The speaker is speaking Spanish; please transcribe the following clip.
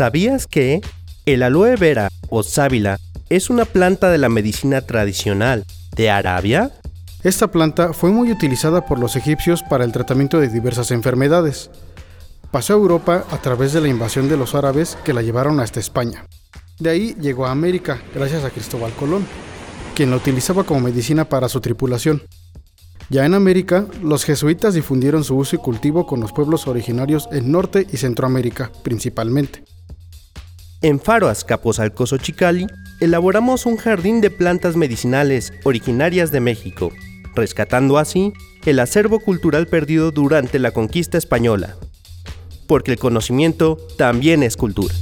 ¿Sabías que el aloe vera o sábila es una planta de la medicina tradicional de Arabia? Esta planta fue muy utilizada por los egipcios para el tratamiento de diversas enfermedades. Pasó a Europa a través de la invasión de los árabes que la llevaron hasta España. De ahí llegó a América gracias a Cristóbal Colón, quien la utilizaba como medicina para su tripulación. Ya en América, los jesuitas difundieron su uso y cultivo con los pueblos originarios en Norte y Centroamérica, principalmente. En Faro Azcapotzalco Chicali, elaboramos un jardín de plantas medicinales originarias de México, rescatando así el acervo cultural perdido durante la conquista española porque el conocimiento también es cultura.